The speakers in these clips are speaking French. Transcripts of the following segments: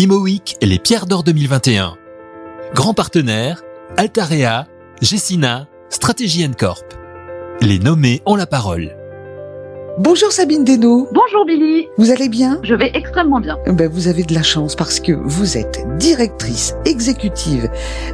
IMOIC et les Pierres d'Or 2021. Grand partenaire, Altarea, Gessina, Stratégie Corp. Les nommés ont la parole. Bonjour Sabine Desno. Bonjour Billy. Vous allez bien? Je vais extrêmement bien. Ben, vous avez de la chance parce que vous êtes directrice exécutive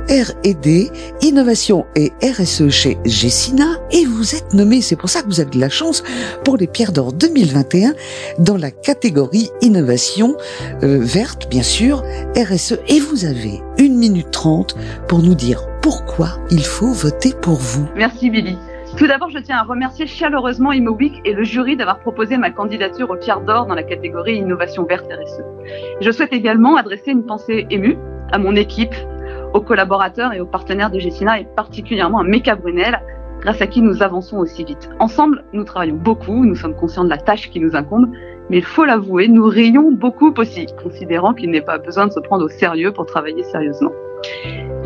R&D, innovation et RSE chez Gessina et vous êtes nommée, c'est pour ça que vous avez de la chance, pour les Pierres d'Or 2021 dans la catégorie innovation euh, verte, bien sûr, RSE. Et vous avez une minute trente pour nous dire pourquoi il faut voter pour vous. Merci Billy. Tout d'abord, je tiens à remercier chaleureusement ImoWeek et le jury d'avoir proposé ma candidature au Pierre d'Or dans la catégorie Innovation verte RSE. Je souhaite également adresser une pensée émue à mon équipe, aux collaborateurs et aux partenaires de Gessina et particulièrement à Meka Brunel, grâce à qui nous avançons aussi vite. Ensemble, nous travaillons beaucoup, nous sommes conscients de la tâche qui nous incombe, mais il faut l'avouer, nous rions beaucoup aussi, considérant qu'il n'est pas besoin de se prendre au sérieux pour travailler sérieusement.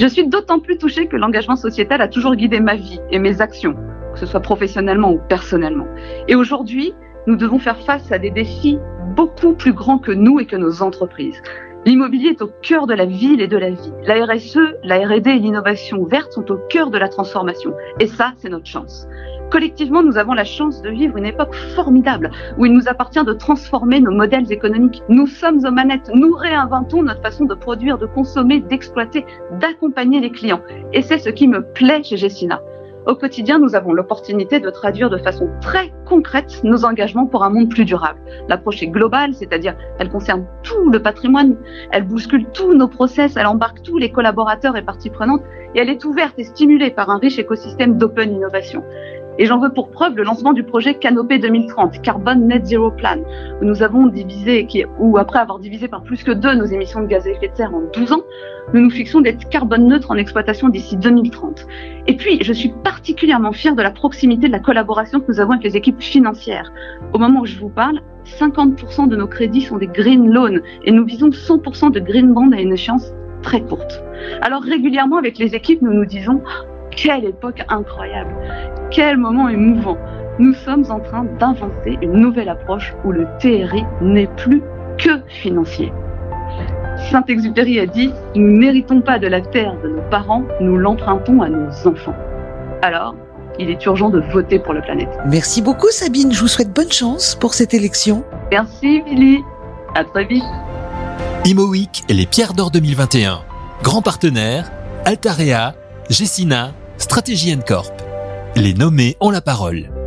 Je suis d'autant plus touchée que l'engagement sociétal a toujours guidé ma vie et mes actions que ce soit professionnellement ou personnellement. Et aujourd'hui, nous devons faire face à des défis beaucoup plus grands que nous et que nos entreprises. L'immobilier est au cœur de la ville et de la vie. La RSE, la R&D et l'innovation verte sont au cœur de la transformation. Et ça, c'est notre chance. Collectivement, nous avons la chance de vivre une époque formidable où il nous appartient de transformer nos modèles économiques. Nous sommes aux manettes, nous réinventons notre façon de produire, de consommer, d'exploiter, d'accompagner les clients. Et c'est ce qui me plaît chez Gessina. Au quotidien, nous avons l'opportunité de traduire de façon très concrète nos engagements pour un monde plus durable. L'approche est globale, c'est-à-dire elle concerne tout le patrimoine, elle bouscule tous nos process, elle embarque tous les collaborateurs et parties prenantes, et elle est ouverte et stimulée par un riche écosystème d'open innovation. Et j'en veux pour preuve le lancement du projet Canopé 2030, Carbone Net Zero Plan, où nous avons divisé, où après avoir divisé par plus que deux nos émissions de gaz à effet de serre en 12 ans, nous nous fixons d'être carbone neutre en exploitation d'ici 2030. Et puis, je suis particulièrement fière de la proximité de la collaboration que nous avons avec les équipes financières. Au moment où je vous parle, 50% de nos crédits sont des green loans et nous visons 100% de green bond à une échéance très courte. Alors régulièrement avec les équipes, nous nous disons quelle époque incroyable, quel moment émouvant. Nous sommes en train d'inventer une nouvelle approche où le TRI n'est plus que financier. Saint-Exupéry a dit Nous ne méritons pas de la terre de nos parents, nous l'empruntons à nos enfants. Alors, il est urgent de voter pour la planète. Merci beaucoup Sabine, je vous souhaite bonne chance pour cette élection. Merci Billy, à très vite. Et les Pierres d'Or 2021. Grand partenaire, Altarea, Gessina, Stratégie Corp. Les nommés ont la parole.